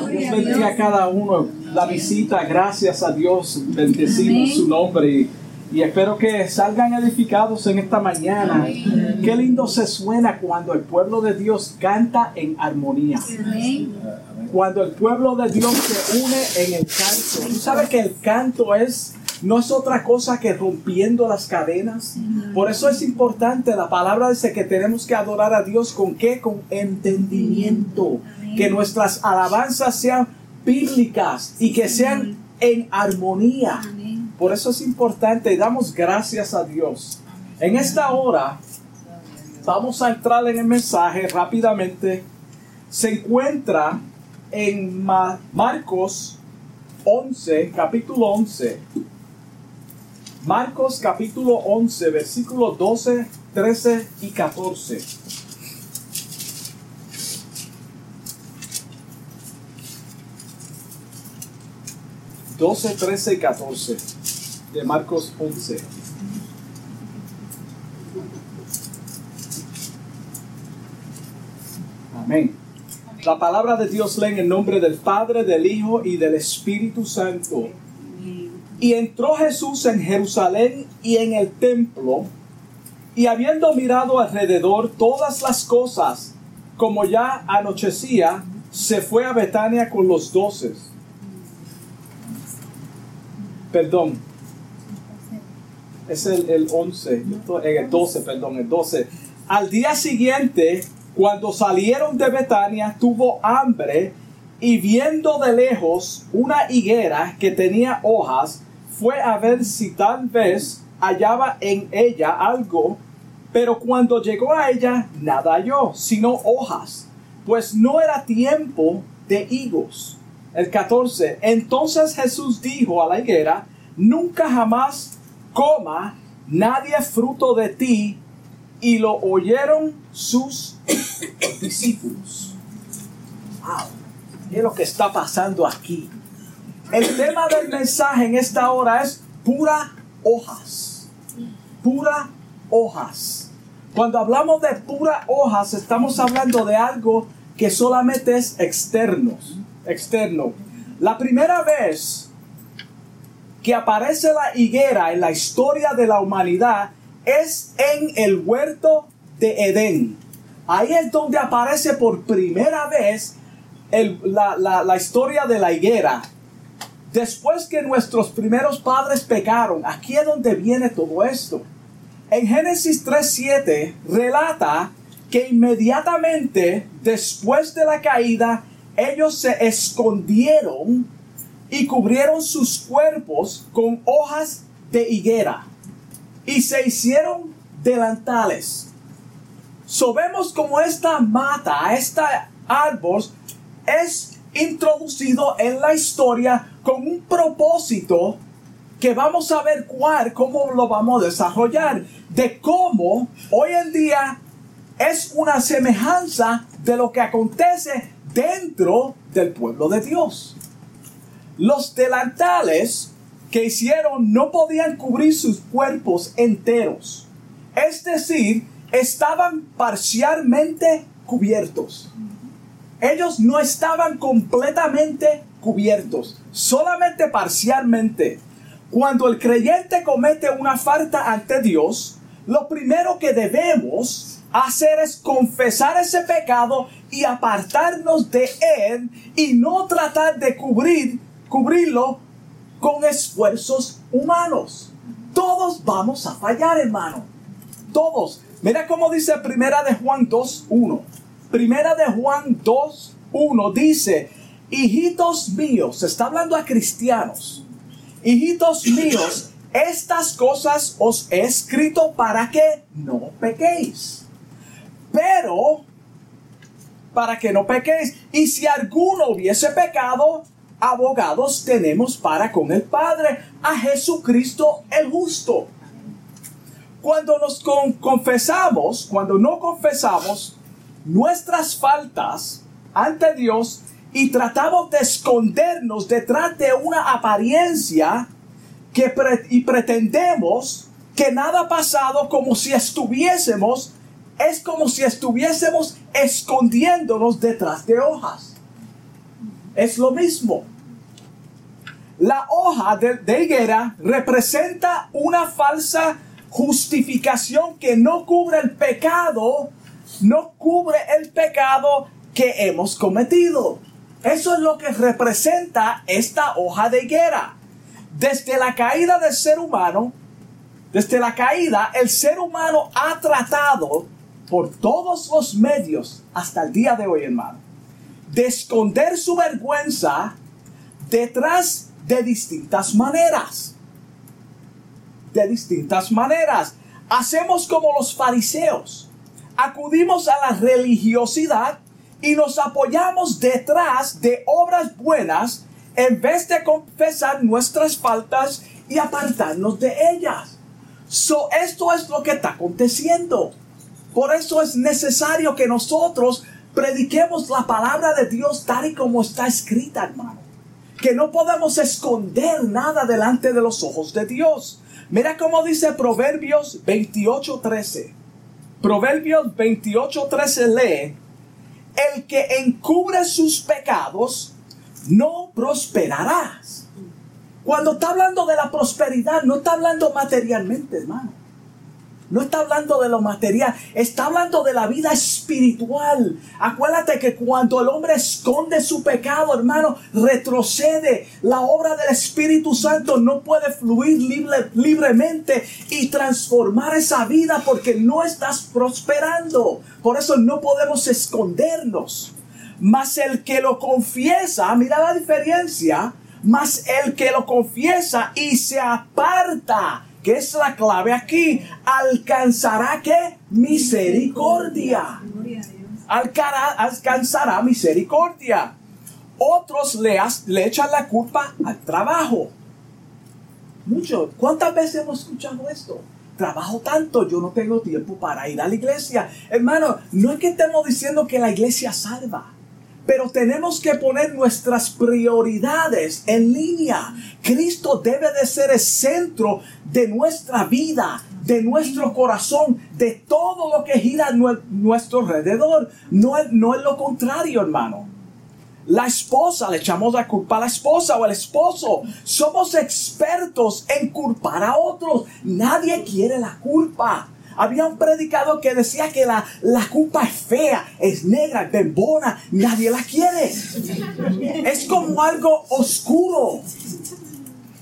Dios bendiga a cada uno. La visita, gracias a Dios, bendecimos su nombre y, y espero que salgan edificados en esta mañana. Qué lindo se suena cuando el pueblo de Dios canta en armonía. Cuando el pueblo de Dios se une en el canto. Tú sabes que el canto es no es otra cosa que rompiendo las cadenas. Por eso es importante, la palabra dice que tenemos que adorar a Dios con qué? Con entendimiento. Que nuestras alabanzas sean bíblicas y que sean en armonía. Por eso es importante damos gracias a Dios. En esta hora vamos a entrar en el mensaje rápidamente. Se encuentra en Marcos 11, capítulo 11. Marcos capítulo 11, versículos 12, 13 y 14. Doce, trece y catorce de Marcos 11. Amén. La palabra de Dios lee en el nombre del Padre, del Hijo y del Espíritu Santo. Y entró Jesús en Jerusalén y en el templo, y habiendo mirado alrededor todas las cosas, como ya anochecía, se fue a Betania con los doces. Perdón. Es el, el 11, el 12, perdón, el 12. Al día siguiente, cuando salieron de Betania, tuvo hambre y viendo de lejos una higuera que tenía hojas, fue a ver si tal vez hallaba en ella algo, pero cuando llegó a ella nada halló, sino hojas, pues no era tiempo de higos. El 14. Entonces Jesús dijo a la higuera, nunca jamás coma nadie fruto de ti. Y lo oyeron sus discípulos. Wow, ¿qué es lo que está pasando aquí? El tema del mensaje en esta hora es pura hojas. Pura hojas. Cuando hablamos de pura hojas, estamos hablando de algo que solamente es externo. Externo. La primera vez que aparece la higuera en la historia de la humanidad es en el huerto de Edén. Ahí es donde aparece por primera vez la, la historia de la higuera Después que nuestros primeros padres pecaron, aquí es donde viene todo esto. En Génesis 3.7 relata que inmediatamente después de la caída, ellos se escondieron y cubrieron sus cuerpos con hojas de higuera y se hicieron delantales. Sabemos como esta mata, esta árbol, es introducido en la historia con un propósito que vamos a ver cuál, cómo lo vamos a desarrollar, de cómo hoy en día es una semejanza de lo que acontece dentro del pueblo de Dios. Los delantales que hicieron no podían cubrir sus cuerpos enteros, es decir, estaban parcialmente cubiertos ellos no estaban completamente cubiertos, solamente parcialmente. Cuando el creyente comete una falta ante Dios, lo primero que debemos hacer es confesar ese pecado y apartarnos de él y no tratar de cubrir, cubrirlo con esfuerzos humanos. Todos vamos a fallar, hermano. Todos. Mira cómo dice Primera de Juan 2.1. Primera de Juan 2, 1 dice, hijitos míos, se está hablando a cristianos, hijitos míos, estas cosas os he escrito para que no pequéis. Pero, para que no pequéis, y si alguno hubiese pecado, abogados tenemos para con el Padre, a Jesucristo el justo. Cuando nos confesamos, cuando no confesamos, nuestras faltas ante Dios y tratamos de escondernos detrás de una apariencia que y pretendemos que nada ha pasado como si estuviésemos, es como si estuviésemos escondiéndonos detrás de hojas. es lo mismo. La hoja de, higuera representa una falsa justificación que no cubre el pecado, no cubre el pecado que hemos cometido. Eso es lo que representa esta hoja de higuera. Desde la caída del ser humano, desde la caída, el ser humano ha tratado por todos los medios hasta el día de hoy, hermano, de esconder su vergüenza detrás de distintas maneras. De distintas maneras. Hacemos como los fariseos. Acudimos a la religiosidad y nos apoyamos detrás de obras buenas en vez de confesar nuestras faltas y apartarnos de ellas. So, esto es lo que está aconteciendo. Por eso es necesario que nosotros prediquemos la palabra de Dios tal y como está escrita, hermano. Que no podemos esconder nada delante de los ojos de Dios. Mira cómo dice Proverbios 28:13. Proverbios 28:13 lee, el que encubre sus pecados no prosperarás. Cuando está hablando de la prosperidad, no está hablando materialmente, hermano. No está hablando de lo material, está hablando de la vida espiritual. Acuérdate que cuando el hombre esconde su pecado, hermano, retrocede. La obra del Espíritu Santo no puede fluir libremente y transformar esa vida porque no estás prosperando. Por eso no podemos escondernos. Mas el que lo confiesa, mira la diferencia, mas el que lo confiesa y se aparta ¿Qué es la clave aquí? Alcanzará qué? Misericordia. alcanzará misericordia. Otros le, le echan la culpa al trabajo. Mucho. ¿Cuántas veces hemos escuchado esto? Trabajo tanto, yo no tengo tiempo para ir a la iglesia. Hermano, no es que estemos diciendo que la iglesia salva. Pero tenemos que poner nuestras prioridades en línea. Cristo debe de ser el centro de nuestra vida, de nuestro corazón, de todo lo que gira a nuestro alrededor. No es, no es lo contrario, hermano. La esposa, le echamos la culpa a la esposa o al esposo. Somos expertos en culpar a otros. Nadie quiere la culpa. Había un predicador que decía que la, la culpa es fea, es negra, bembona, nadie la quiere. Es como algo oscuro.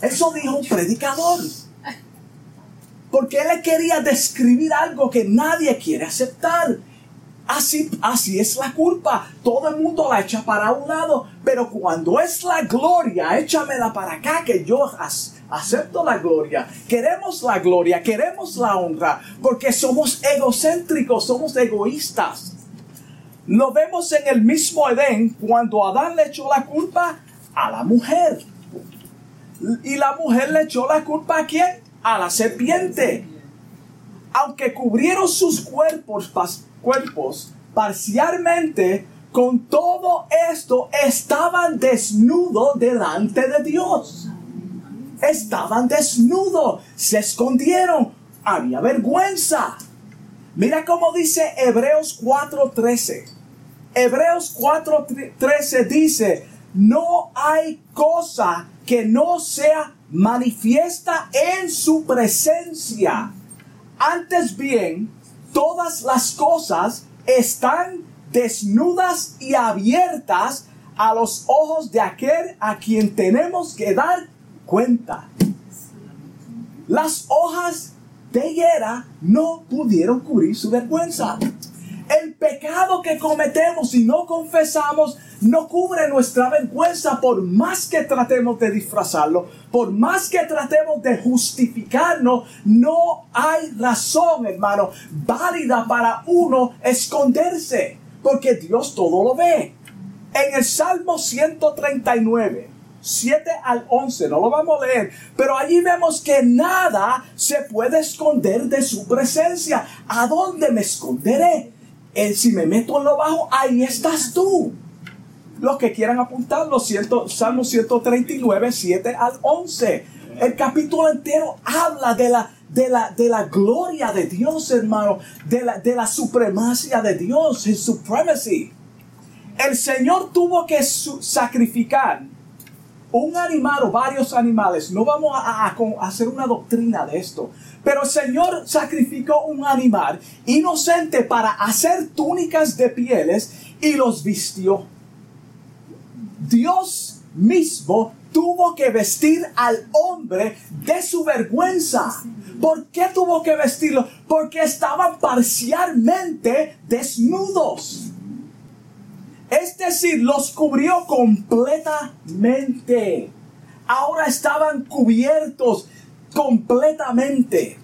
Eso dijo un predicador. Porque él quería describir algo que nadie quiere aceptar. Así, así es la culpa. Todo el mundo la echa para un lado. Pero cuando es la gloria, échamela para acá que yo acepto la gloria. Queremos la gloria, queremos la honra. Porque somos egocéntricos, somos egoístas. Lo vemos en el mismo Edén cuando Adán le echó la culpa a la mujer. Y la mujer le echó la culpa a quién? A la serpiente. Aunque cubrieron sus cuerpos cuerpos parcialmente, con todo esto estaban desnudos delante de Dios. Estaban desnudos, se escondieron, había vergüenza. Mira cómo dice Hebreos 4:13. Hebreos 4:13 dice, no hay cosa que no sea manifiesta en su presencia. Antes bien, todas las cosas están desnudas y abiertas a los ojos de aquel a quien tenemos que dar cuenta. Las hojas de higuera no pudieron cubrir su vergüenza. El pecado que cometemos y no confesamos no cubre nuestra vergüenza por más que tratemos de disfrazarlo, por más que tratemos de justificarnos, no hay razón, hermano, válida para uno esconderse, porque Dios todo lo ve. En el Salmo 139, 7 al 11, no lo vamos a leer, pero allí vemos que nada se puede esconder de su presencia. ¿A dónde me esconderé? Si me meto en lo bajo, ahí estás tú los que quieran apuntar, los Salmo 139, 7 al 11. El capítulo entero habla de la, de la, de la gloria de Dios, hermano, de la, de la supremacia de Dios, His supremacy. el Señor tuvo que sacrificar un animal o varios animales. No vamos a, hacer una doctrina de esto. Pero el Señor sacrificó un animal inocente para hacer túnicas de pieles y los vistió. Dios mismo tuvo que vestir al hombre de su vergüenza. ¿Por qué tuvo que vestirlo? Porque estaban parcialmente desnudos. Es decir, los cubrió completamente. Ahora estaban cubiertos completamente.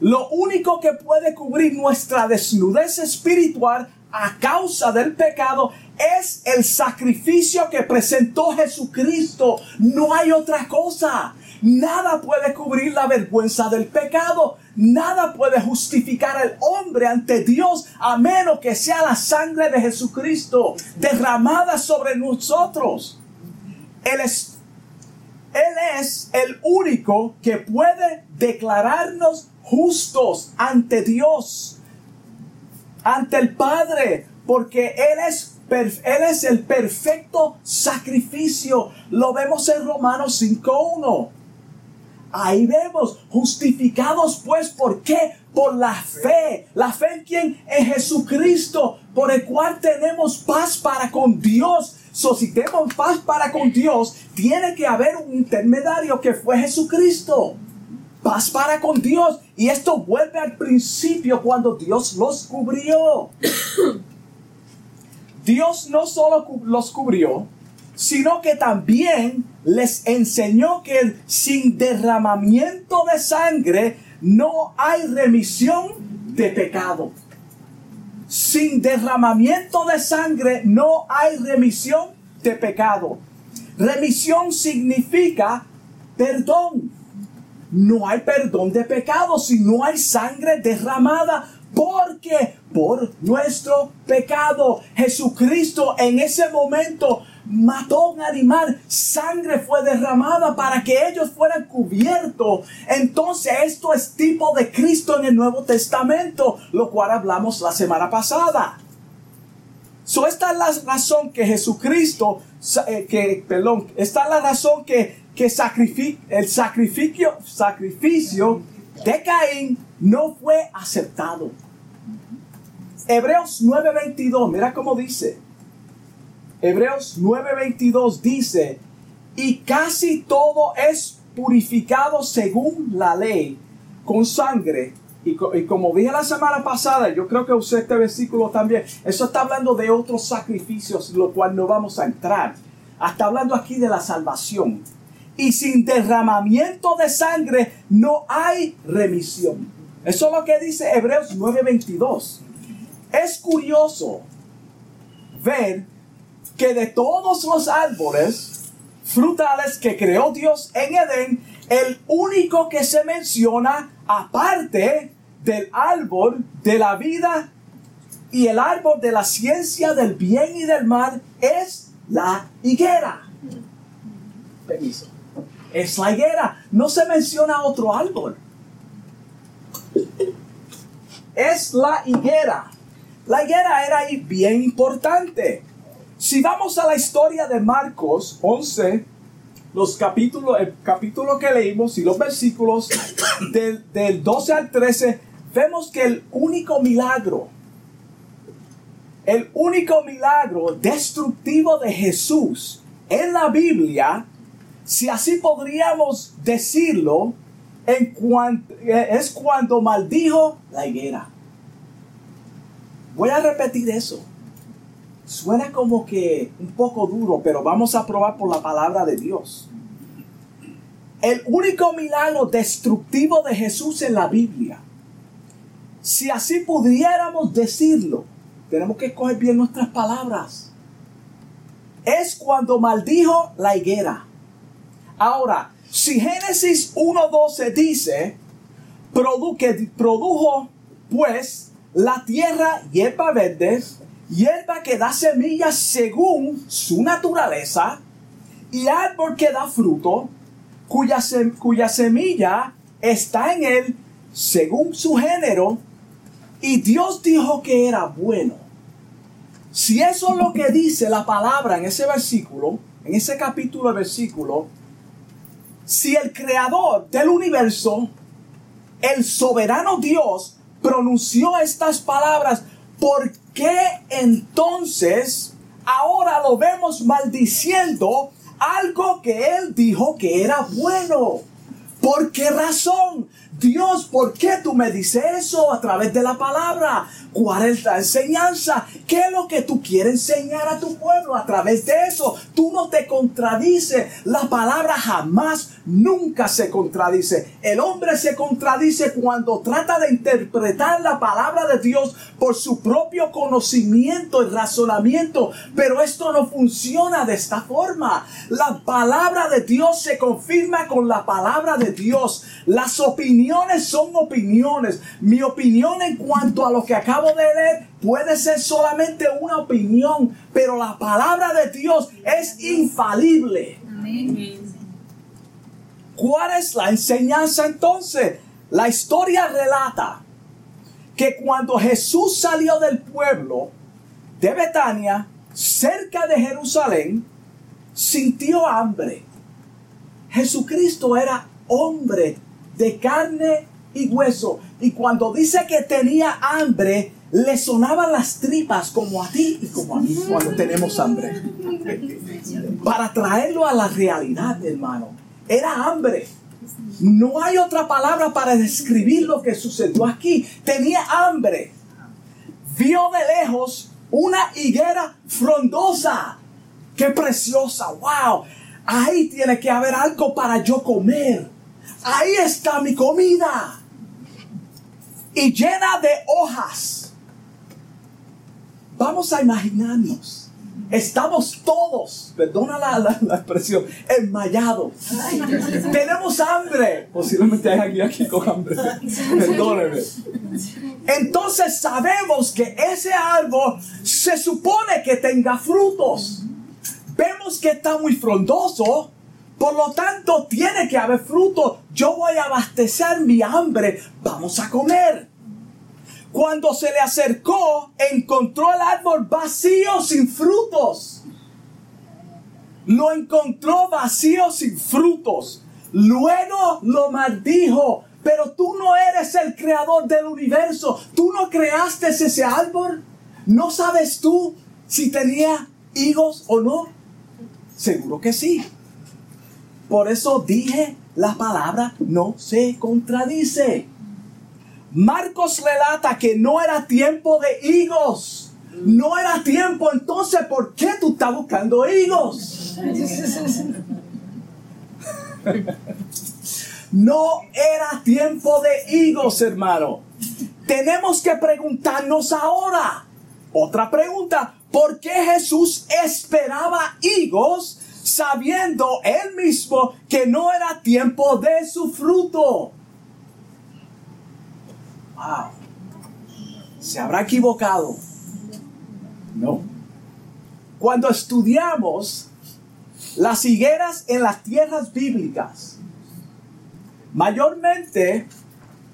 Lo único que puede cubrir nuestra desnudez espiritual a causa del pecado es el sacrificio que presentó Jesucristo. No hay otra cosa. Nada puede cubrir la vergüenza del pecado. Nada puede justificar al hombre ante Dios a menos que sea la sangre de Jesucristo derramada sobre nosotros. Él es, el único que puede declararnos justos ante Dios, ante el Padre, porque Él es él es el perfecto sacrificio. Lo vemos en Romanos 5.1. Ahí vemos, justificados pues, ¿por qué? Por la fe. ¿La fe en quién? En Jesucristo, por el cual tenemos paz para con Dios. So, si tenemos paz para con Dios, tiene que haber un intermediario que fue Jesucristo. Paz para con Dios. Y esto vuelve al principio cuando Dios los cubrió. Dios no solo los cubrió, sino que también les enseñó que sin derramamiento de sangre no hay remisión de pecado. Sin derramamiento de sangre no hay remisión de pecado. Remisión significa perdón. No hay perdón de pecado si no hay sangre derramada. Porque por nuestro pecado, Jesucristo en ese momento mató un animal, sangre fue derramada para que ellos fueran cubiertos. Entonces esto es tipo de Cristo en el Nuevo Testamento, lo cual hablamos la semana pasada. So, esta es la razón que Jesucristo, eh, que, perdón, esta es la razón que, que el sacrificio, sacrificio de Caín no fue aceptado. Hebreos 9:22, mira cómo dice. Hebreos 9:22 dice, y casi todo es purificado según la ley, con sangre. Y, como dije la semana pasada, yo creo que usé este versículo también, eso está hablando de otros sacrificios, lo cual no vamos a entrar. Está hablando aquí de la salvación. Y sin derramamiento de sangre no hay remisión. Eso es lo que dice Hebreos 9:22. Es curioso ver que de todos los árboles frutales que creó Dios en Edén, el único que se menciona aparte del árbol de la vida y el árbol de la ciencia del bien y del mal es la higuera. Permiso. Es la higuera. No se menciona otro árbol. Es la higuera. La higuera era bien importante. Si vamos a la historia de Marcos 11, los capítulos, el capítulo que leímos y los versículos del, del 12 al 13, vemos que el único milagro, el único milagro destructivo de Jesús en la Biblia, si así podríamos decirlo, en cuanto, es cuando maldijo la higuera. Voy a repetir eso. Suena como que un poco duro, pero vamos a probar por la palabra de Dios. El único milagro destructivo de Jesús en la Biblia, si así pudiéramos decirlo, tenemos que escoger bien nuestras palabras, es cuando maldijo la higuera. Ahora, si Génesis 1.12 dice, que produjo pues la tierra hierba verde, hierba que da semillas según su naturaleza, y árbol que da fruto, cuya, semilla está en él según su género, y Dios dijo que era bueno. Si eso es lo que dice la palabra en ese versículo, en ese capítulo de versículo, si el creador del universo, el soberano Dios, pronunció estas palabras, ¿por qué entonces ahora lo vemos maldiciendo algo que él dijo que era bueno? ¿Por qué razón? Dios, ¿por qué tú me dices eso a través de la palabra? ¿Cuál es la enseñanza? ¿Qué es lo que tú quieres enseñar a tu pueblo a través de eso? Tú no te contradices. La palabra jamás, nunca se contradice. El hombre se contradice cuando trata de interpretar la palabra de Dios por su propio conocimiento y razonamiento. Pero esto no funciona de esta forma. La palabra de Dios se confirma con la palabra de Dios. Las opiniones son opiniones. Mi opinión en cuanto a lo que acabo de leer puede ser solamente una opinión, pero la palabra de Dios es infalible. ¿Cuál es la enseñanza entonces? La historia relata que cuando Jesús salió del pueblo de Betania, cerca de Jerusalén, sintió hambre. Jesucristo era hombre de carne y hueso. Y cuando dice que tenía hambre, le sonaban las tripas como a ti y como a mí cuando tenemos hambre. Para traerlo a la realidad, hermano. Era hambre. No hay otra palabra para describir lo que sucedió aquí. Tenía hambre. Vio de lejos una higuera frondosa. Qué preciosa. Wow. Ahí tiene que haber algo para yo comer. Ahí está mi comida. Y llena de hojas. Vamos a imaginarnos. Estamos todos, perdona la, expresión, enmayados. Tenemos hambre. Posiblemente hay alguien aquí con hambre. Perdóneme. Entonces sabemos que ese árbol se supone que tenga frutos. Vemos que está muy frondoso. Por lo tanto, tiene que haber fruto. Yo voy a abastecer mi hambre. Vamos a comer. Cuando se le acercó, encontró el árbol vacío sin frutos. Lo encontró vacío sin frutos. Luego lo maldijo. Pero tú no eres el creador del universo. Tú no creaste ese árbol. ¿No sabes tú si tenía higos o no? Seguro que sí. Por eso dije, la palabra no se contradice. Marcos relata que no era tiempo de higos. No era tiempo, entonces, ¿por qué tú estás buscando higos? No era tiempo de higos, hermano. Tenemos que preguntarnos ahora. Otra pregunta, ¿por qué Jesús esperaba higos sabiendo él mismo que no era tiempo de su fruto? Wow. ¿Se habrá equivocado? No. Cuando estudiamos las higueras en las tierras bíblicas, mayormente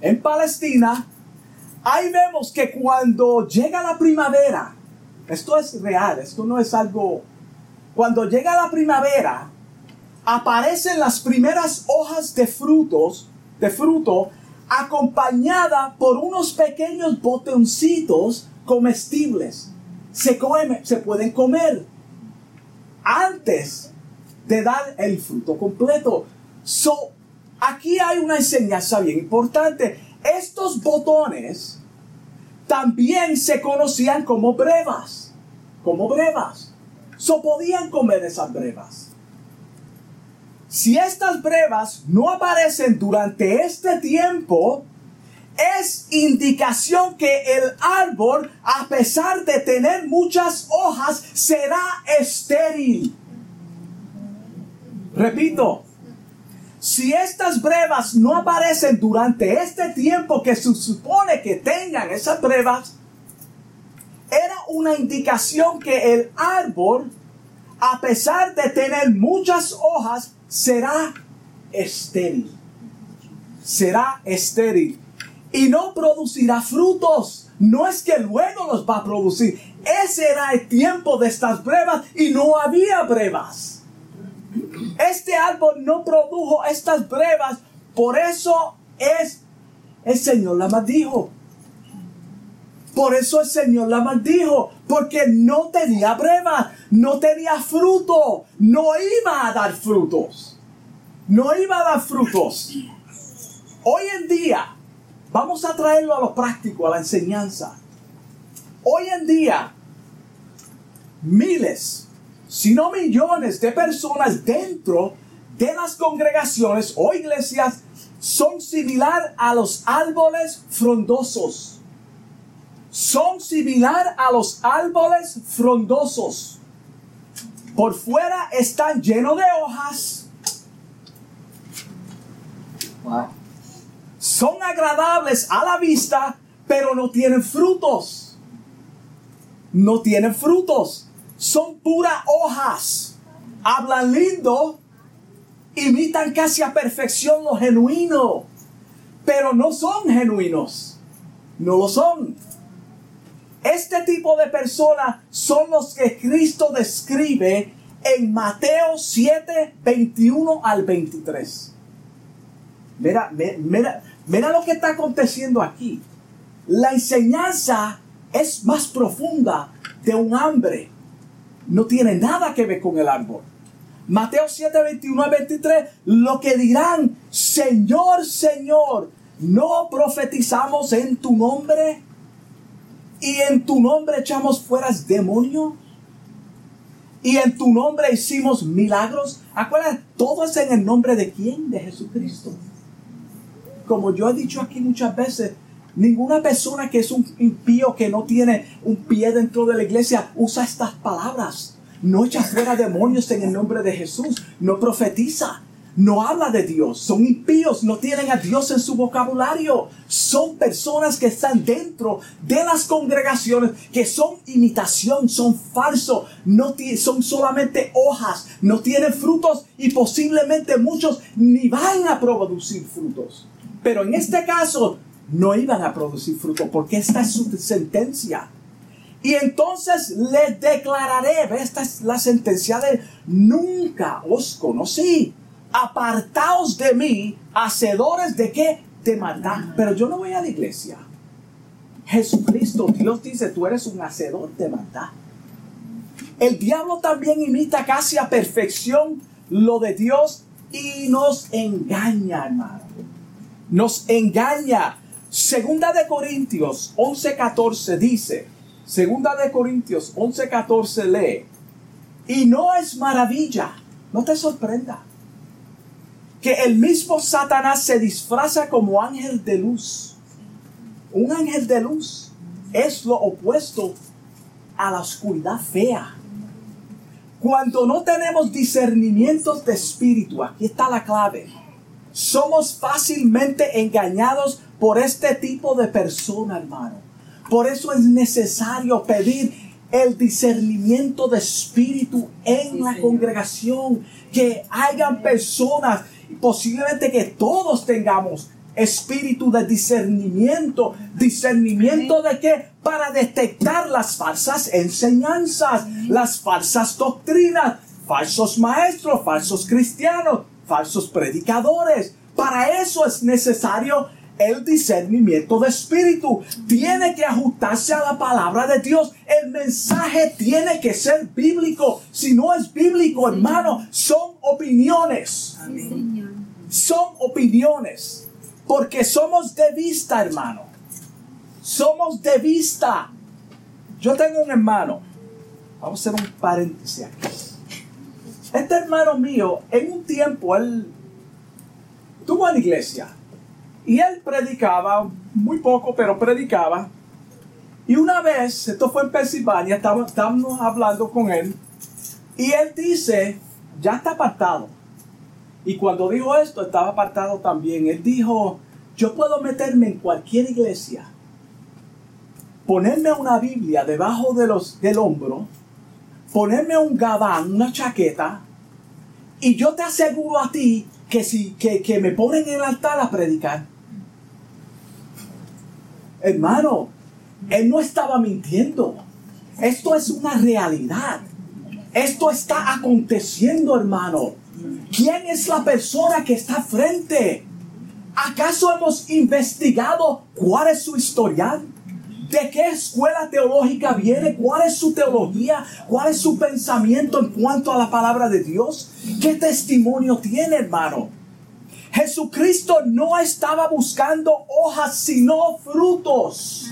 en Palestina, ahí vemos que cuando llega la primavera, esto es real, esto no es algo... Cuando llega la primavera, aparecen las primeras hojas de frutos, de fruto, acompañada por unos pequeños botoncitos comestibles. Se, se pueden comer antes de dar el fruto completo. So, aquí hay una enseñanza bien importante. Estos botones también se conocían como brevas. Como brevas. So podían comer esas brevas. Si estas brevas no aparecen durante este tiempo, es indicación que el árbol, a pesar de tener muchas hojas, será estéril. Repito, si estas brevas no aparecen durante este tiempo que se supone que tengan esas brevas, era una indicación que el árbol, a pesar de tener muchas hojas, será estéril. Será estéril. y no producirá frutos. No es que luego los va a producir. Ese era el tiempo de estas brevas y no había brevas. Este árbol no produjo estas brevas. Por eso es el Señor la maldijo. Por eso el Señor la maldijo. Porque no tenía brevas. No tenía fruto. No iba a dar frutos. No iba a dar frutos. Hoy en día Vamos a traerlo a lo práctico, a la enseñanza. Hoy en día, miles, si no millones de personas dentro de las congregaciones o iglesias son similar a los árboles frondosos. Son similar a los árboles frondosos. Por fuera están llenos de hojas. son agradables a la vista, pero no tienen frutos. No tienen frutos. Son puras hojas. Hablan lindo, imitan casi a perfección lo genuino, pero no son genuinos. No lo son. Este tipo de personas son los que Cristo describe en Mateo 7, 21 al 23. Mira, mira, Mira lo que está aconteciendo aquí. La enseñanza es más profunda de un hambre. No tiene nada que ver con el árbol. Mateo 7, 21 a 23, lo que dirán, Señor, Señor, ¿no profetizamos en tu nombre? ¿Y en tu nombre echamos fuera demonios? ¿Y en tu nombre hicimos milagros? Acuérdense, todo es en el nombre de quién? De Jesucristo como yo he dicho aquí muchas veces, ninguna persona que es un impío que no tiene un pie dentro de la iglesia usa estas palabras. No echa fuera demonios en el nombre de Jesús. No profetiza. No habla de Dios. Son impíos. No tienen a Dios en su vocabulario. Son personas que están dentro de las congregaciones que son imitación, son falsos. No son solamente hojas. No tienen frutos y posiblemente muchos ni van a producir frutos. Pero en este caso no iban a producir fruto porque esta es su sentencia. Y entonces les declararé, esta es la sentencia de nunca os conocí. Apartaos de mí, hacedores de qué? De maldad. Pero yo no voy a la iglesia. Jesucristo, Dios dice, tú eres un hacedor de maldad. El diablo también imita casi a perfección lo de Dios y nos engaña, hermano nos engaña. Segunda de Corintios 11:14 dice, Segunda de Corintios 11:14 lee, y no es maravilla, no te sorprenda, que el mismo Satanás se disfraza como ángel de luz. Un ángel de luz es lo opuesto a la oscuridad fea. Cuando no tenemos discernimientos de espíritu, aquí está la clave somos fácilmente engañados por este tipo de persona, hermano. Por eso es necesario pedir el discernimiento de espíritu en la congregación. Que hayan personas, posiblemente que todos tengamos espíritu de discernimiento. ¿Discernimiento de qué? Para detectar las falsas enseñanzas, las falsas doctrinas, falsos maestros, falsos cristianos, falsos predicadores. Para eso es necesario el discernimiento de espíritu. Tiene que ajustarse a la palabra de Dios. El mensaje tiene que ser bíblico. Si no es bíblico, hermano, son opiniones. Son opiniones. Porque somos de vista, hermano. Somos de vista. Yo tengo un hermano. Vamos a hacer un paréntesis aquí. Este hermano mío, en un tiempo, él tuvo la iglesia y él predicaba, muy poco, pero predicaba. Y una vez, esto fue en Pensilvania, estábamos, hablando con él y él dice, ya está apartado. Y cuando dijo esto, estaba apartado también. Él dijo, yo puedo meterme en cualquier iglesia, ponerme una Biblia debajo de los, del hombro, ponerme un gabán, una chaqueta, y yo te aseguro a ti que si que, me ponen en el altar a predicar, Hermano, él no estaba mintiendo. Esto es una realidad. Esto está aconteciendo, hermano. ¿Quién es la persona que está frente? ¿Acaso hemos investigado cuál es su historial? ¿De qué escuela teológica viene? ¿Cuál es su teología? ¿Cuál es su pensamiento en cuanto a la palabra de Dios? ¿Qué testimonio tiene, hermano? Jesucristo no estaba buscando hojas, sino frutos.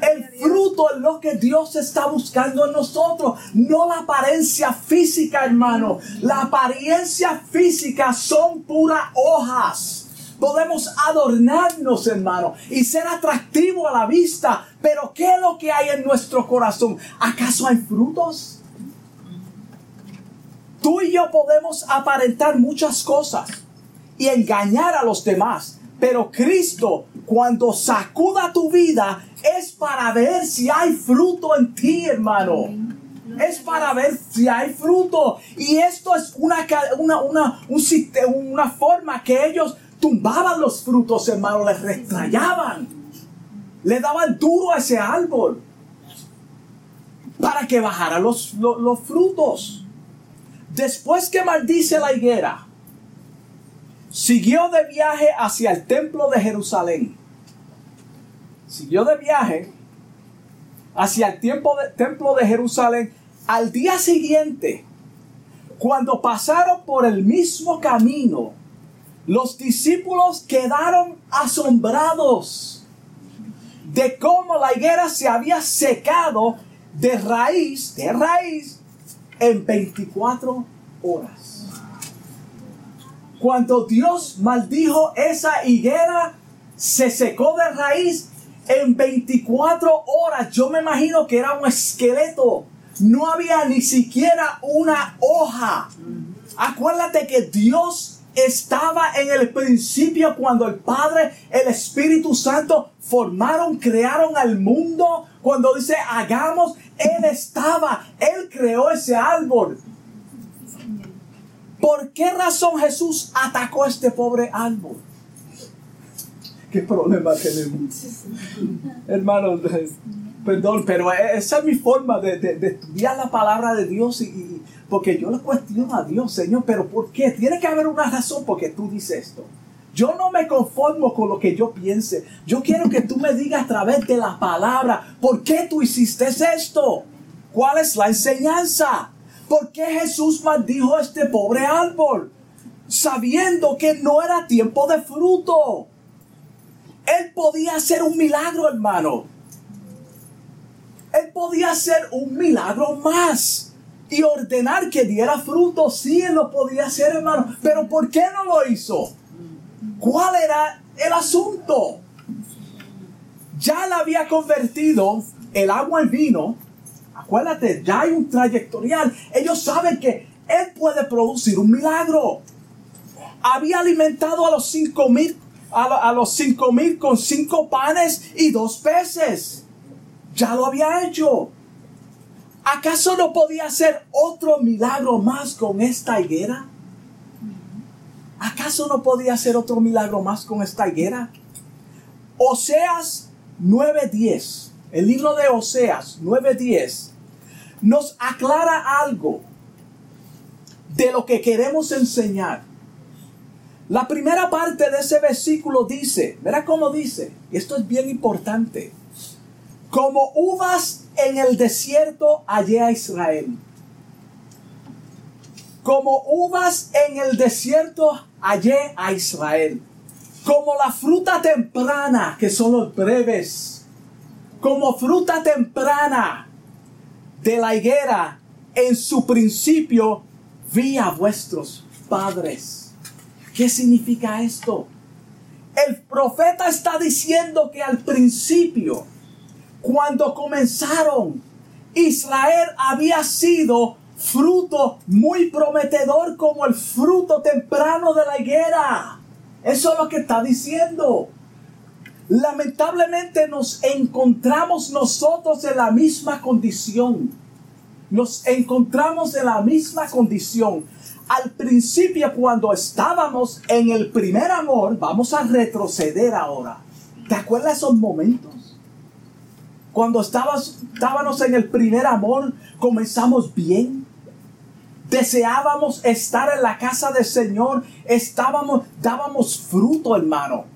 El fruto es lo que Dios está buscando en nosotros, no la apariencia física, hermano. La apariencia física son puras hojas. Podemos adornarnos, hermano, y ser atractivo a la vista. Pero ¿qué es lo que hay en nuestro corazón? ¿Acaso hay frutos? Tú y yo podemos aparentar muchas cosas y engañar a los demás. Pero Cristo, cuando sacuda tu vida, es para ver si hay fruto en ti, hermano. Es para ver si hay fruto. Y esto es una, una, una, una forma que ellos tumbaban los frutos, hermano, les restrayaban. Le daban duro a ese árbol para que bajara los, los, frutos. Después que maldice la higuera, siguió de viaje hacia el templo de Jerusalén. Siguió de viaje hacia el templo de Jerusalén. Al día siguiente, cuando pasaron por el mismo camino, los discípulos quedaron asombrados de cómo la higuera se había secado de raíz, de raíz, en 24 horas. Cuando Dios maldijo esa higuera, se secó de raíz en 24 horas. Yo me imagino que era un esqueleto. No había ni siquiera una hoja. Acuérdate que Dios estaba en el principio cuando el Padre, el Espíritu Santo formaron, crearon al mundo. Cuando dice hagamos, Él estaba, Él creó ese árbol. ¿Por qué razón Jesús atacó a este pobre árbol? ¿Qué problema tenemos? Hermanos, perdón, pero esa es mi forma de, estudiar la palabra de Dios y porque yo le cuestiono a Dios, Señor, pero ¿por qué? Tiene que haber una razón por qué tú dices esto. Yo no me conformo con lo que yo piense. Yo quiero que tú me digas a través de la palabra, ¿por qué tú hiciste esto? ¿Cuál es la enseñanza? ¿Por qué Jesús maldijo a este pobre árbol? Sabiendo que no era tiempo de fruto. Él podía hacer un milagro, hermano. Él podía hacer un milagro más y ordenar que diera fruto. Sí, él lo podía hacer, hermano. Pero ¿por qué no lo hizo? ¿Cuál era el asunto? Ya le había convertido el agua en vino. Acuérdate, ya hay un trayectorial. Ellos saben que él puede producir un milagro. Había alimentado a los cinco mil, a, los cinco mil con cinco panes y dos peces. Ya lo había hecho. ¿Acaso no podía hacer otro milagro más con esta higuera? ¿Acaso no podía hacer otro milagro más con esta higuera? Oseas 9:10, el libro de Oseas 9:10, nos aclara algo de lo que queremos enseñar. La primera parte de ese versículo dice, verá cómo dice, y esto es bien importante, como uvas en el desierto hallé a Israel. Como uvas en el desierto hallé a Israel. Como la fruta temprana, que son los breves. Como fruta temprana de la higuera, en su principio vi a vuestros padres. ¿Qué significa esto? El profeta está diciendo que al principio cuando comenzaron, Israel había sido fruto muy prometedor como el fruto temprano de la higuera. Eso es lo que está diciendo. Lamentablemente nos encontramos nosotros en la misma condición. Nos encontramos en la misma condición. Al principio cuando estábamos en el primer amor, vamos a retroceder ahora. ¿Te acuerdas esos momentos? Cuando estábamos en el primer amor, comenzamos bien. Deseábamos estar en la casa del Señor. Estábamos, dábamos fruto, hermano.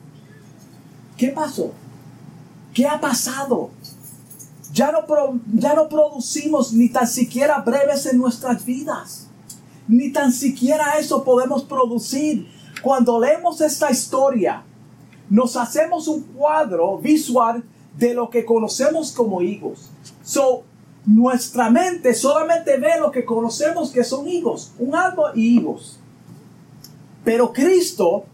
¿Qué pasó? ¿Qué ha pasado? Ya no, ya no producimos ni tan siquiera breves en nuestras vidas. Ni tan siquiera eso podemos producir. Cuando leemos esta historia, nos hacemos un cuadro visual de lo que conocemos como higos. So, nuestra mente solamente ve lo que conocemos que son higos, un árbol y higos. Pero Cristo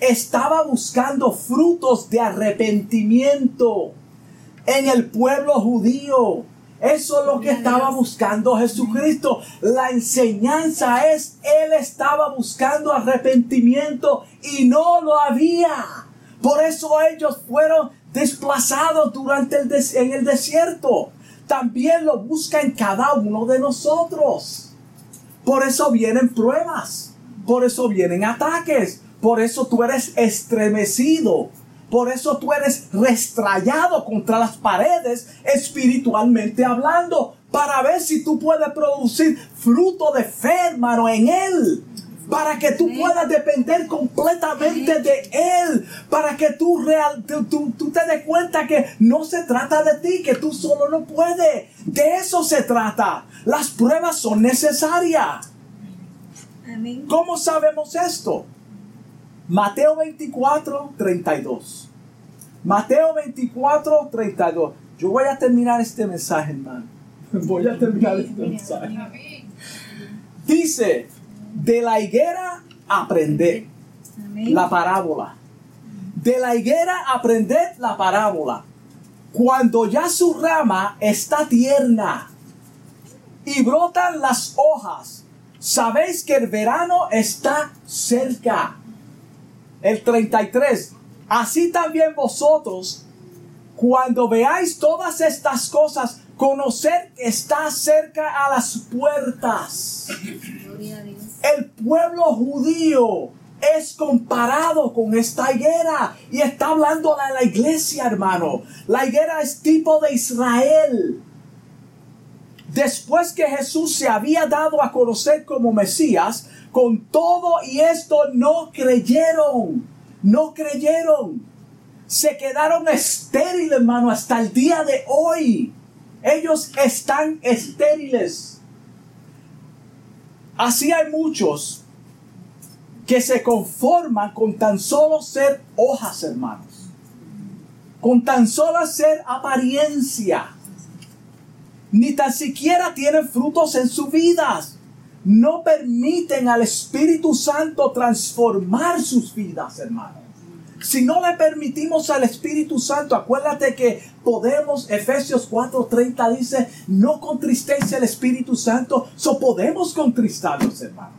estaba buscando frutos de arrepentimiento en el pueblo judío. Eso es lo que estaba buscando Jesucristo. La enseñanza es, Él estaba buscando arrepentimiento y no lo había. Por eso ellos fueron desplazados durante el en el desierto. También lo busca en cada uno de nosotros. Por eso vienen pruebas. Por eso vienen ataques. Por eso tú eres estremecido. Por eso tú eres restrayado contra las paredes espiritualmente hablando. Para ver si tú puedes producir fruto de fe, hermano, en Él para que tú puedas depender completamente de Él, para que tú, real, tú, tú, te des cuenta que no se trata de ti, que tú solo no puedes. De eso se trata. Las pruebas son necesarias. ¿Cómo sabemos esto? Mateo 24, 32. Mateo 24, 32. Yo voy a terminar este mensaje, hermano. Voy a terminar este mensaje. Dice, de la higuera aprended la parábola. De la higuera aprended la parábola. Cuando ya su rama está tierna y brotan las hojas, sabéis que el verano está cerca. El 33. Así también vosotros, cuando veáis todas estas cosas, conocer que está cerca a las puertas. El pueblo judío es comparado con esta higuera. Y está hablando de la iglesia, hermano. La higuera es tipo de Israel. Después que Jesús se había dado a conocer como Mesías, con todo y esto no creyeron. No creyeron. Se quedaron estériles, hermano, hasta el día de hoy. Ellos están estériles. Así hay muchos que se conforman con tan solo ser hojas, hermanos. Con tan solo ser apariencia. Ni tan siquiera tienen frutos en sus vidas. No permiten al Espíritu Santo transformar sus vidas, hermanos. Si no le permitimos al Espíritu Santo, acuérdate que podemos, Efesios 4:30 dice, no contristéis al Espíritu Santo, so podemos contristarlos, hermano.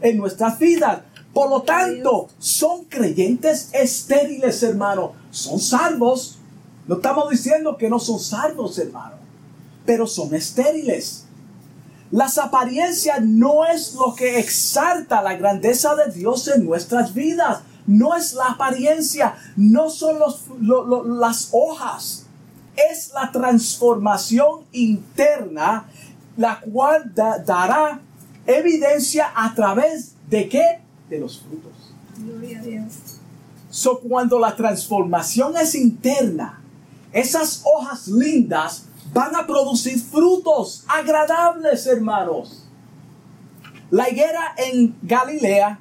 En nuestras vidas. Por lo tanto, son creyentes estériles, hermano. Son salvos. No estamos diciendo que no son salvos, hermano. Pero son estériles. Las apariencias no es lo que exalta la grandeza de Dios en nuestras vidas no es la apariencia, no son las hojas, es la transformación interna, la cual dará evidencia a través de qué? De los frutos. Gloria a Dios. So, cuando la transformación es interna, esas hojas lindas van a producir frutos agradables, hermanos. La higuera en Galilea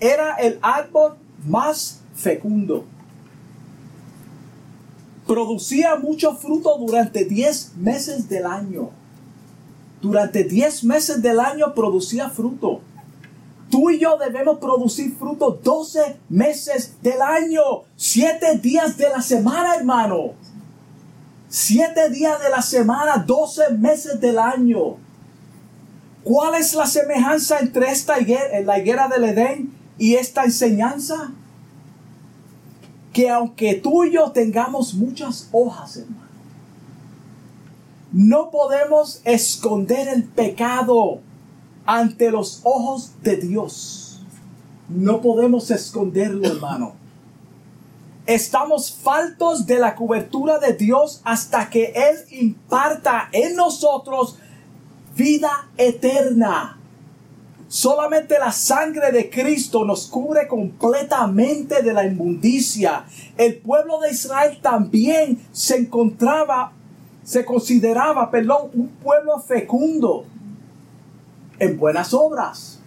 era el árbol más fecundo. Producía mucho fruto durante 10 meses del año. Durante 10 meses del año producía fruto. Tú y yo debemos producir fruto 12 meses del año. 7 días de la semana, hermano. 7 días de la semana, 12 meses del año. ¿Cuál es la semejanza entre esta higuera, la higuera del Edén y esta enseñanza que aunque tú y yo tengamos muchas hojas, hermano, no podemos esconder el pecado ante los ojos de Dios. No podemos esconderlo, hermano. Estamos faltos de la cobertura de Dios hasta que Él imparta en nosotros vida eterna. Solamente la sangre de Cristo nos cubre completamente de la inmundicia. El pueblo de Israel también se encontraba, se consideraba, perdón, un pueblo fecundo en buenas obras.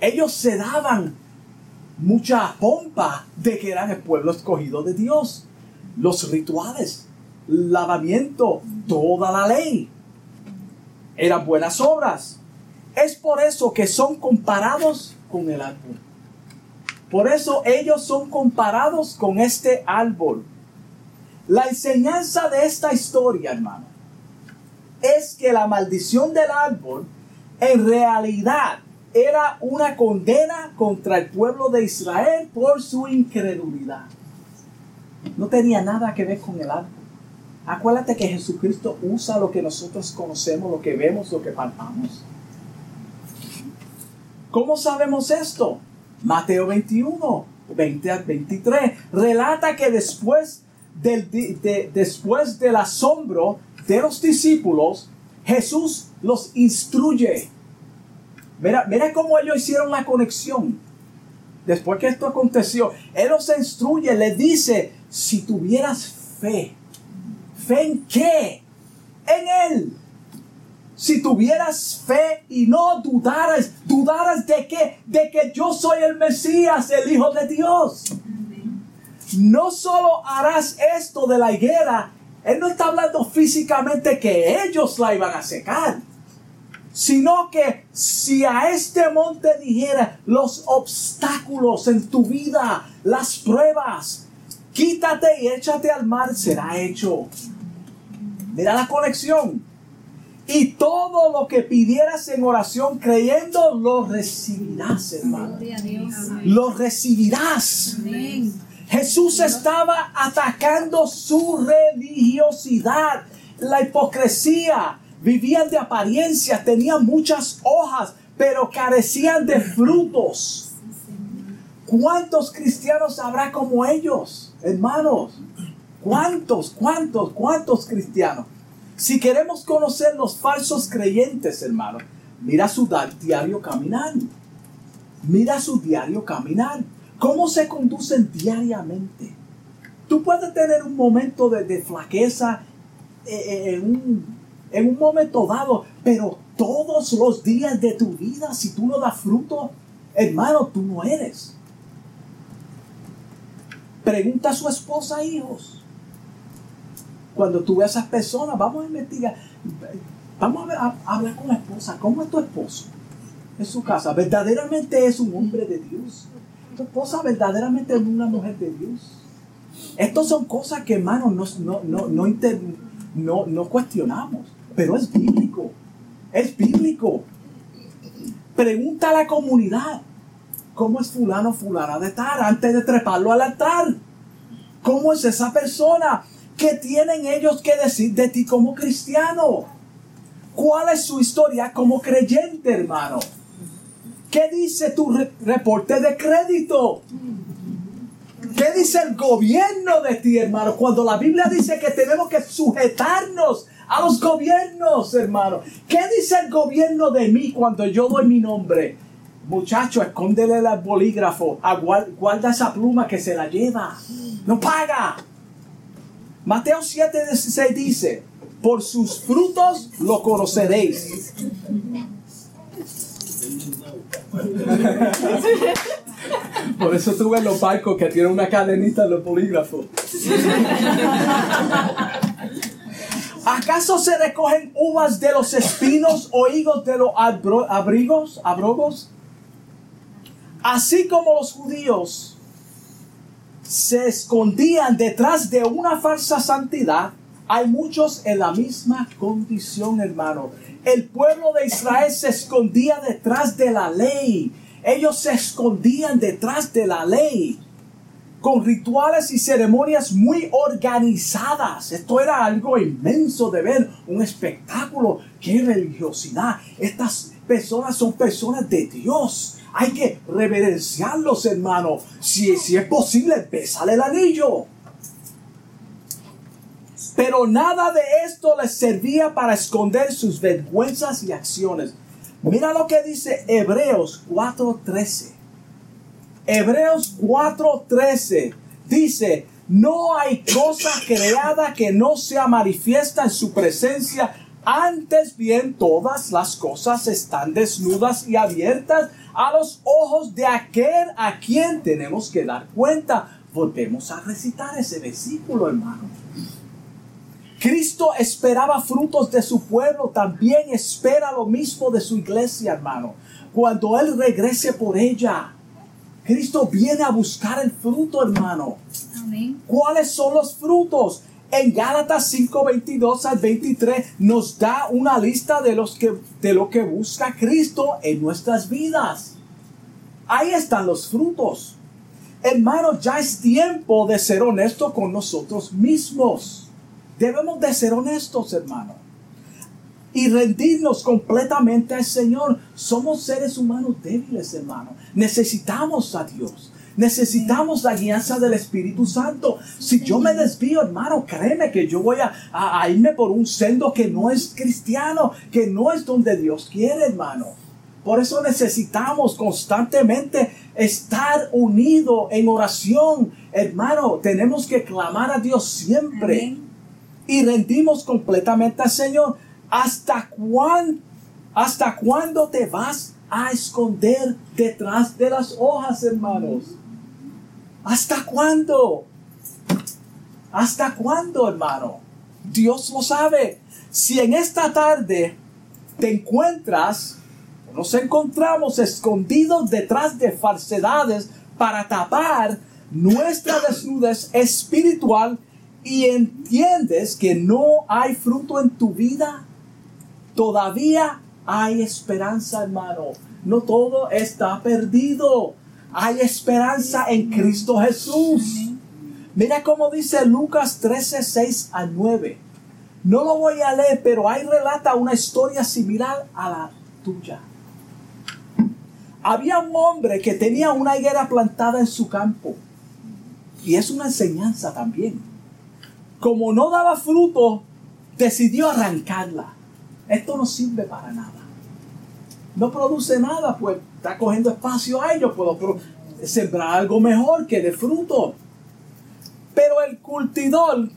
Ellos se daban mucha pompa de que eran el pueblo escogido de Dios. Los rituales, lavamiento, toda la ley. Eran buenas obras. Es por eso que son comparados con el árbol. Por eso ellos son comparados con este árbol. La enseñanza de esta historia, hermano, es que la maldición del árbol en realidad era una condena contra el pueblo de Israel por su incredulidad. No tenía nada que ver con el árbol. Acuérdate que Jesucristo usa lo que nosotros conocemos, lo que vemos, lo que palpamos. ¿Cómo sabemos esto? Mateo 21, 20 al 23, relata que después del, después del asombro de los discípulos, Jesús los instruye Mira, mira cómo ellos hicieron la conexión. Después que esto aconteció, Él los instruye, le dice, si tuvieras fe, ¿fe en qué? En Él. Si tuvieras fe y no dudaras, dudaras de qué? De que yo soy el Mesías, el Hijo de Dios. No solo harás esto de la higuera, Él no está hablando físicamente que ellos la iban a secar sino que si a este monte dijera los obstáculos en tu vida, las pruebas, quítate y échate al mar, será hecho. Mira la conexión. Y todo lo que pidieras en oración creyendo, lo recibirás, hermano. Lo recibirás. Jesús estaba atacando su religiosidad, la hipocresía, vivían de apariencia, tenían muchas hojas, pero carecían de frutos. ¿Cuántos cristianos habrá como ellos, hermanos? ¿Cuántos, cuántos, cuántos cristianos? Si queremos conocer los falsos creyentes, hermanos, mira su diario caminar. Mira su diario caminar. ¿Cómo se conducen diariamente? Tú puedes tener un momento de, flaqueza eh, eh, un en un momento dado, pero todos los días de tu vida, si tú no das fruto, hermano, tú no eres. Pregunta a su esposa, hijos. Cuando tú ves a esas personas, vamos a investigar. Vamos a, hablar con la esposa. ¿Cómo es tu esposo? En su casa. ¿Verdaderamente es un hombre de Dios? ¿Tu esposa verdaderamente es una mujer de Dios? Estas son cosas que, hermano, no, no, no, no, no cuestionamos. Pero es bíblico. Es bíblico. Pregunta a la comunidad. ¿Cómo es fulano fulana de estar antes de treparlo al altar? ¿Cómo es esa persona? ¿Qué tienen ellos que decir de ti como cristiano? ¿Cuál es su historia como creyente, hermano? ¿Qué dice tu reporte de crédito? ¿Qué dice el gobierno de ti, hermano? Cuando la Biblia dice que tenemos que sujetarnos a los gobiernos, hermano. ¿Qué dice el gobierno de mí cuando yo doy mi nombre? Muchacho, escóndele el bolígrafo, guarda esa pluma que se la lleva. No paga. Mateo 7:16 dice, por sus frutos lo conoceréis. Por eso tuve los barcos que tienen una cadenita en los bolígrafos. ¿Acaso se recogen uvas de los espinos o higos de los abrigos, abrogos? Así como los judíos se escondían detrás de una falsa santidad, hay muchos en la misma condición, hermano. El pueblo de Israel se escondía detrás de la ley. Ellos se escondían detrás de la ley con rituales y ceremonias muy organizadas. Esto era algo inmenso de ver, un espectáculo. ¡Qué religiosidad! Estas personas son personas de Dios. hay que reverenciarlos, hermano. Si, si es posible, bésale el anillo. Pero nada de esto les servía para esconder sus vergüenzas y acciones. Mira lo que dice Hebreos 4:13. Hebreos 4:13 dice, no hay cosa creada que no sea manifiesta en su presencia. Antes bien, todas las cosas están desnudas y abiertas a los ojos de aquel a quien tenemos que dar cuenta. Volvemos a recitar ese versículo, hermano. Cristo esperaba frutos de su pueblo, también espera lo mismo de su iglesia, hermano. Cuando Él regrese por ella, Cristo viene a buscar el fruto, hermano. ¿Cuáles son los frutos? En Gálatas 5, 22 al 23 nos da una lista de, los que, de lo que busca Cristo en nuestras vidas. Ahí están los frutos. Hermano, ya es tiempo de ser honesto con nosotros mismos. Debemos de ser honestos, hermano. Y rendirnos completamente al Señor. Somos seres humanos débiles, hermano. Necesitamos a Dios. Necesitamos la guianza del Espíritu Santo. Si yo me desvío, hermano, créeme que yo voy a, a, irme por un sendo que no es cristiano, que no es donde Dios quiere, hermano. Por eso necesitamos constantemente estar unidos en oración. Hermano, tenemos que clamar a Dios siempre y rendimos completamente al Señor. ¿Hasta cuándo, hasta cuándo te vas a esconder detrás de las hojas, hermanos? ¿Hasta cuándo? ¿Hasta cuándo, hermano? Dios lo sabe. Si en esta tarde te encuentras, nos encontramos escondidos detrás de falsedades para tapar nuestra desnudez espiritual y entiendes que no hay fruto en tu vida, todavía hay esperanza, hermano. No todo está perdido. Hay esperanza en Cristo Jesús. Mira cómo dice Lucas 13, 6 a 9. No lo voy a leer, pero ahí relata una historia similar a la tuya. Había un hombre que tenía una higuera plantada en su campo. Y es una enseñanza también como no daba fruto, decidió arrancarla. Esto no sirve para nada. No produce nada, pues está cogiendo espacio ahí. Yo puedo sembrar algo mejor que de fruto. Pero el cultidor,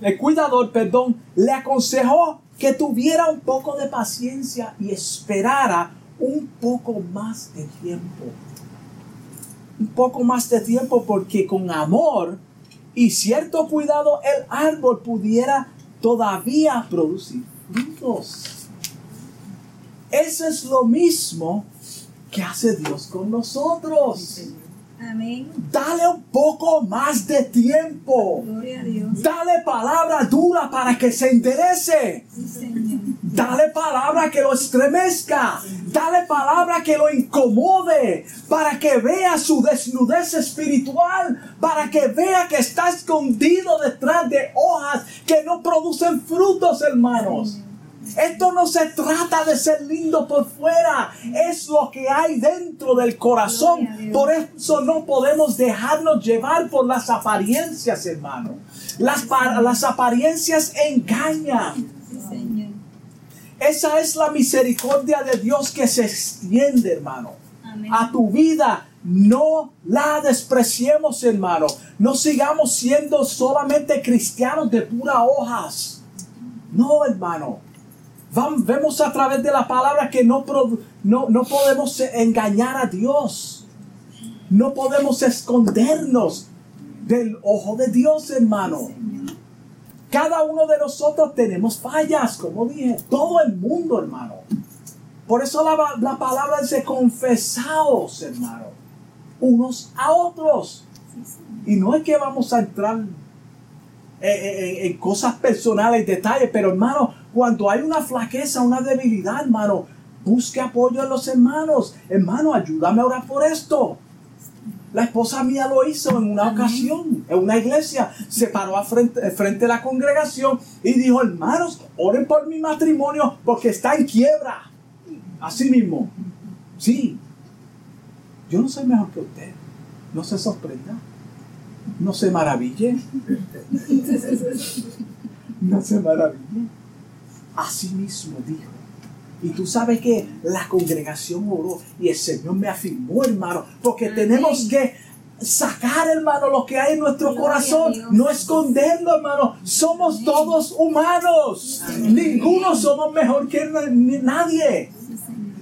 el cuidador, perdón, le aconsejó que tuviera un poco de paciencia y esperara un poco más de tiempo. Un poco más de tiempo porque con amor y cierto cuidado el árbol pudiera todavía producir Eso es lo mismo que hace Dios con nosotros. Amén. Dale un poco más de tiempo. Gloria a Dios. Dale palabra dura para que se enderece. Dale palabra que lo estremezca. Dale palabra que lo incomode. Para que vea su desnudez espiritual. Para que vea que está escondido detrás de hojas que no producen frutos, hermanos. Esto no se trata de ser lindo por fuera, es lo que hay dentro del corazón. Por eso no podemos dejarnos llevar por las apariencias, hermano. Las, las apariencias engañan. Esa es la misericordia de Dios que se extiende, hermano, a tu vida. No la despreciemos, hermano. No sigamos siendo solamente cristianos de pura hojas. No, hermano vemos a través de la palabra que no, no, no podemos engañar a Dios. No podemos escondernos del ojo de Dios, hermano. Cada uno de nosotros tenemos fallas, como dije, todo el mundo, hermano. Por eso la, la palabra dice confesaos, hermano, unos a otros. Y no es que vamos a entrar en, cosas personales, detalles, pero hermano, cuando hay una flaqueza, una debilidad, hermano, busque apoyo en los hermanos. Hermano, ayúdame a orar por esto. La esposa mía lo hizo en una ocasión, en una iglesia. Se paró a frente, frente a la congregación y dijo, hermanos, oren por mi matrimonio porque está en quiebra. Así mismo. Sí. Yo no soy mejor que usted. No se sorprenda. No se maraville. No se maraville. Así mismo dijo. Y tú sabes que la congregación oró y el Señor me afirmó, hermano, porque tenemos que sacar, hermano, lo que hay en nuestro corazón, no esconderlo, hermano. Somos todos humanos. Ninguno somos mejor que nadie.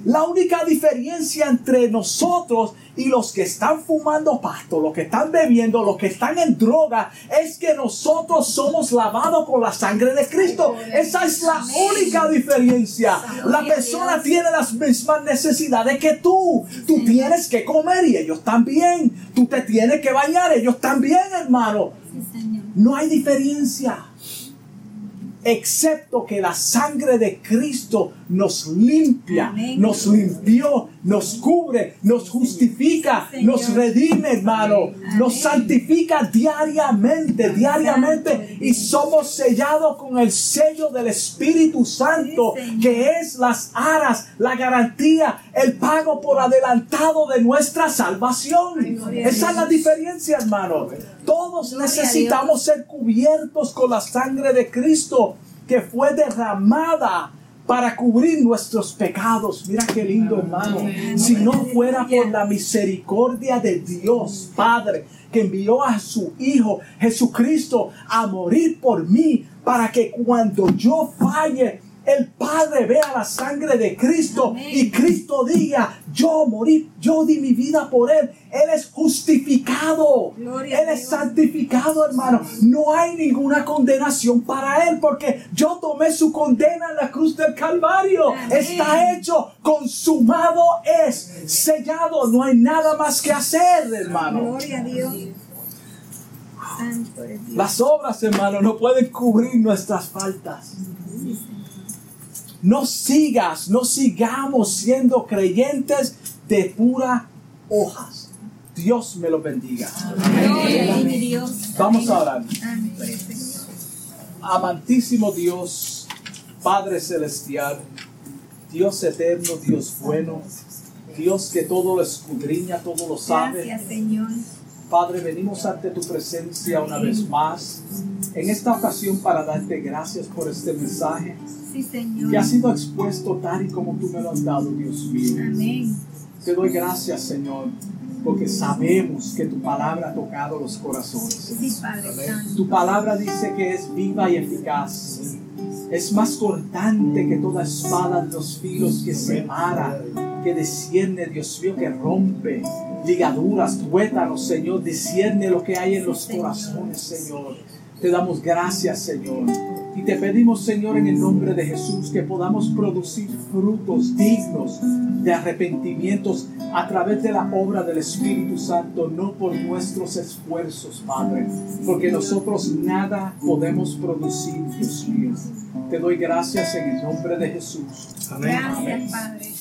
La única diferencia entre nosotros y los que están fumando pasto, los que están bebiendo, los que están en droga, es que nosotros somos lavados con la sangre de Cristo. Esa es la única diferencia. La persona tiene las mismas necesidades que tú. Tú tienes que comer y ellos también. Tú te tienes que bañar, ellos también, hermano. No hay diferencia excepto que la sangre de Cristo nos limpia, nos limpió, nos cubre, nos justifica, nos redime, hermano, nos santifica diariamente, diariamente y somos sellados con el sello del Espíritu Santo, que es las aras, la garantía, el pago por adelantado de nuestra salvación. Esa es la diferencia, hermano. Todos necesitamos ser cubiertos con la sangre de Cristo que fue derramada para cubrir nuestros pecados. Mira qué lindo hermano. Si no fuera por la misericordia de Dios Padre, que envió a su Hijo Jesucristo a morir por mí, para que cuando yo falle, el Padre vea la sangre de Cristo y Cristo diga, yo morí, yo di mi vida por Él. Él es justificado. él es santificado, hermano. No hay ninguna condenación para Él porque yo tomé su condena en la cruz del Calvario. Está hecho, consumado es, sellado. No hay nada más que hacer, hermano. Gloria a Dios. Las obras, hermano, no pueden cubrir nuestras faltas. No sigas, no sigamos siendo creyentes de pura hojas. Dios me lo bendiga. Vamos a orar. Amantísimo Dios, Padre Celestial, Dios eterno, Dios bueno, Dios que todo lo escudriña, todo lo sabe. Gracias, Señor. Padre, venimos ante tu presencia una vez más, en esta ocasión para darte gracias por este mensaje que ha sido expuesto tal y como tú me lo has dado, Dios mío. Amén. Te doy gracias, Señor, porque sabemos que tu palabra ha tocado los corazones. Tu palabra dice que es viva y eficaz. Es más cortante que toda espada de los filos que separa, que desciende, Dios mío, que rompe ligaduras, tuétanos, Señor, discierne lo que hay en los corazones, Señor. Te damos gracias, Señor. Y te pedimos, Señor, en el nombre de Jesús, que podamos producir frutos dignos de arrepentimientos a través de la obra del Espíritu Santo, no por nuestros esfuerzos, Padre, porque nosotros nada podemos producir, Dios mío. Te doy gracias en el nombre de Jesús. Amén. Gracias, Padre.